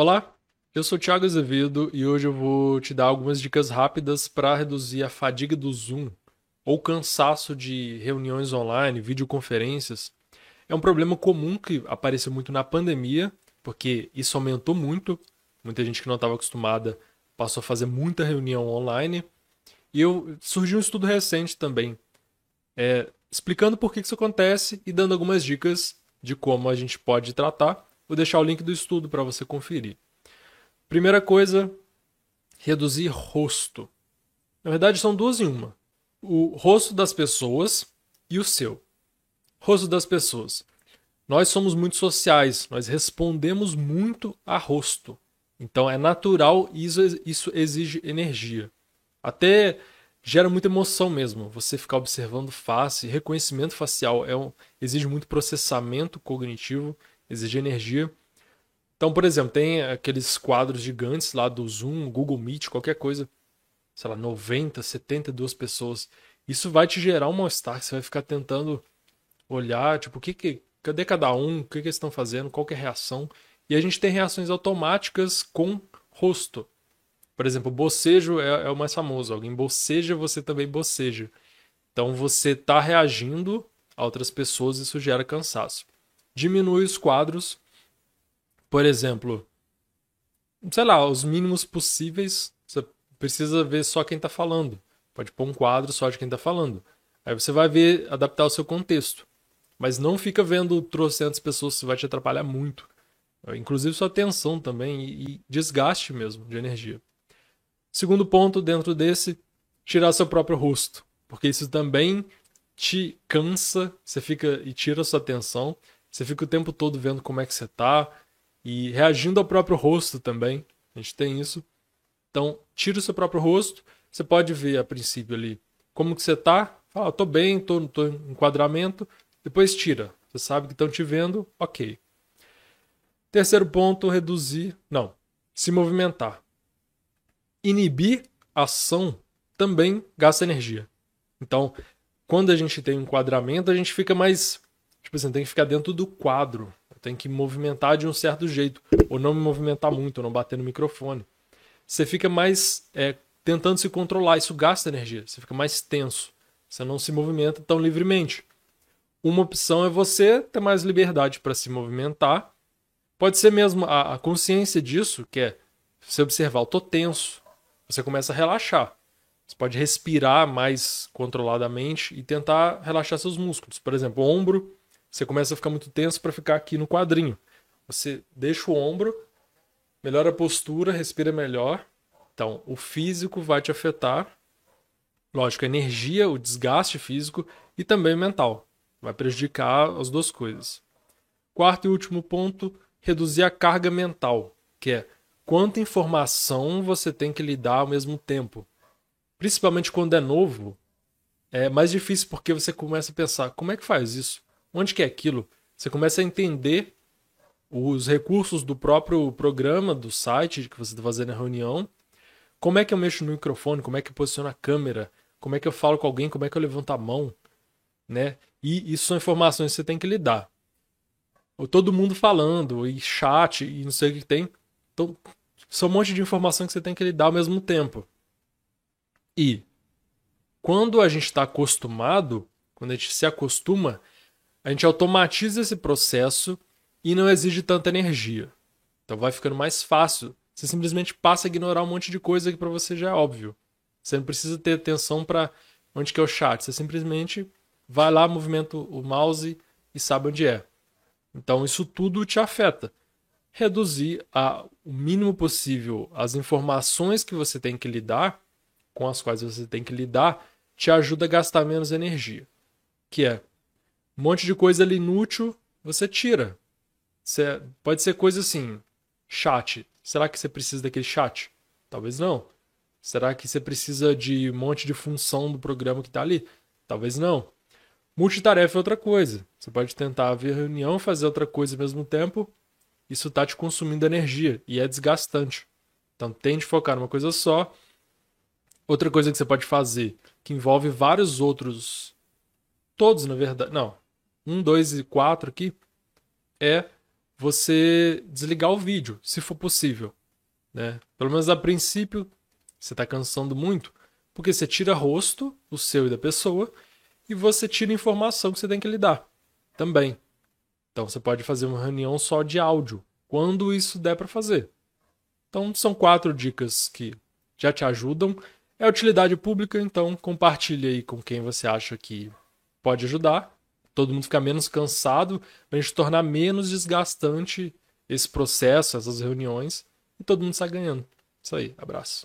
Olá, eu sou Thiago Azevedo e hoje eu vou te dar algumas dicas rápidas para reduzir a fadiga do Zoom ou cansaço de reuniões online, videoconferências. É um problema comum que apareceu muito na pandemia, porque isso aumentou muito. Muita gente que não estava acostumada passou a fazer muita reunião online. E eu surgiu um estudo recente também, é, explicando por que isso acontece e dando algumas dicas de como a gente pode tratar Vou deixar o link do estudo para você conferir. Primeira coisa, reduzir rosto. Na verdade, são duas em uma. O rosto das pessoas e o seu. Rosto das pessoas. Nós somos muito sociais, nós respondemos muito a rosto. Então é natural e isso, exige energia. Até gera muita emoção mesmo. Você ficar observando face, reconhecimento facial é um, exige muito processamento cognitivo exige energia. Então, por exemplo, tem aqueles quadros gigantes lá do Zoom, Google Meet, qualquer coisa, sei lá, 90, 72 pessoas. Isso vai te gerar um mal-estar, você vai ficar tentando olhar, tipo, o que que, cadê cada um, o que que eles estão fazendo, qual é a reação. E a gente tem reações automáticas com rosto. Por exemplo, bocejo é, é o mais famoso. Alguém boceja, você também boceja. Então você está reagindo a outras pessoas e isso gera cansaço diminui os quadros. Por exemplo, sei lá, os mínimos possíveis. Você precisa ver só quem está falando. Pode pôr um quadro só de quem está falando. Aí você vai ver, adaptar o seu contexto. Mas não fica vendo trocentas pessoas, isso vai te atrapalhar muito. Inclusive sua atenção também e desgaste mesmo de energia. Segundo ponto dentro desse, tirar seu próprio rosto. Porque isso também te cansa, você fica e tira sua atenção. Você fica o tempo todo vendo como é que você tá e reagindo ao próprio rosto também. A gente tem isso. Então, tira o seu próprio rosto. Você pode ver a princípio ali como que você tá. Fala, tô bem, tô, tô em enquadramento. Depois tira. Você sabe que estão te vendo, ok. Terceiro ponto, reduzir. Não, se movimentar. Inibir ação também gasta energia. Então, quando a gente tem um enquadramento, a gente fica mais Tipo assim, tem que ficar dentro do quadro. Tem que movimentar de um certo jeito. Ou não me movimentar muito, ou não bater no microfone. Você fica mais é, tentando se controlar. Isso gasta energia. Você fica mais tenso. Você não se movimenta tão livremente. Uma opção é você ter mais liberdade para se movimentar. Pode ser mesmo a, a consciência disso, que é você observar, eu tô tenso. Você começa a relaxar. Você pode respirar mais controladamente e tentar relaxar seus músculos. Por exemplo, ombro você começa a ficar muito tenso para ficar aqui no quadrinho. Você deixa o ombro, melhora a postura, respira melhor. Então, o físico vai te afetar. Lógico, a energia, o desgaste físico e também mental. Vai prejudicar as duas coisas. Quarto e último ponto, reduzir a carga mental, que é quanta informação você tem que lidar ao mesmo tempo. Principalmente quando é novo, é mais difícil porque você começa a pensar: como é que faz isso? Onde que é aquilo? Você começa a entender os recursos do próprio programa, do site que você está fazendo a reunião. Como é que eu mexo no microfone? Como é que eu posiciono a câmera? Como é que eu falo com alguém? Como é que eu levanto a mão? Né? E isso são informações que você tem que lidar. Todo mundo falando, e chat, e não sei o que tem. Então, são um monte de informação que você tem que lidar ao mesmo tempo. E quando a gente está acostumado, quando a gente se acostuma, a gente automatiza esse processo e não exige tanta energia. Então vai ficando mais fácil. Você simplesmente passa a ignorar um monte de coisa que para você já é óbvio. Você não precisa ter atenção para onde que é o chat. Você simplesmente vai lá, movimenta o mouse e sabe onde é. Então isso tudo te afeta. Reduzir a, o mínimo possível as informações que você tem que lidar, com as quais você tem que lidar, te ajuda a gastar menos energia. Que é um monte de coisa ali inútil, você tira. Você, pode ser coisa assim, chat. Será que você precisa daquele chat? Talvez não. Será que você precisa de um monte de função do programa que está ali? Talvez não. Multitarefa é outra coisa. Você pode tentar ver reunião e fazer outra coisa ao mesmo tempo. Isso está te consumindo energia e é desgastante. Então tente focar numa coisa só. Outra coisa que você pode fazer, que envolve vários outros. Todos, na verdade. Não, 1, 2 e 4 aqui, é você desligar o vídeo, se for possível. Né? Pelo menos a princípio, você está cansando muito, porque você tira rosto, o seu e da pessoa, e você tira informação que você tem que lidar também. Então você pode fazer uma reunião só de áudio, quando isso der para fazer. Então são quatro dicas que já te ajudam. É utilidade pública, então compartilhe aí com quem você acha que pode ajudar. Todo mundo ficar menos cansado, para a gente tornar menos desgastante esse processo, essas reuniões, e todo mundo sai ganhando. Isso aí, abraço.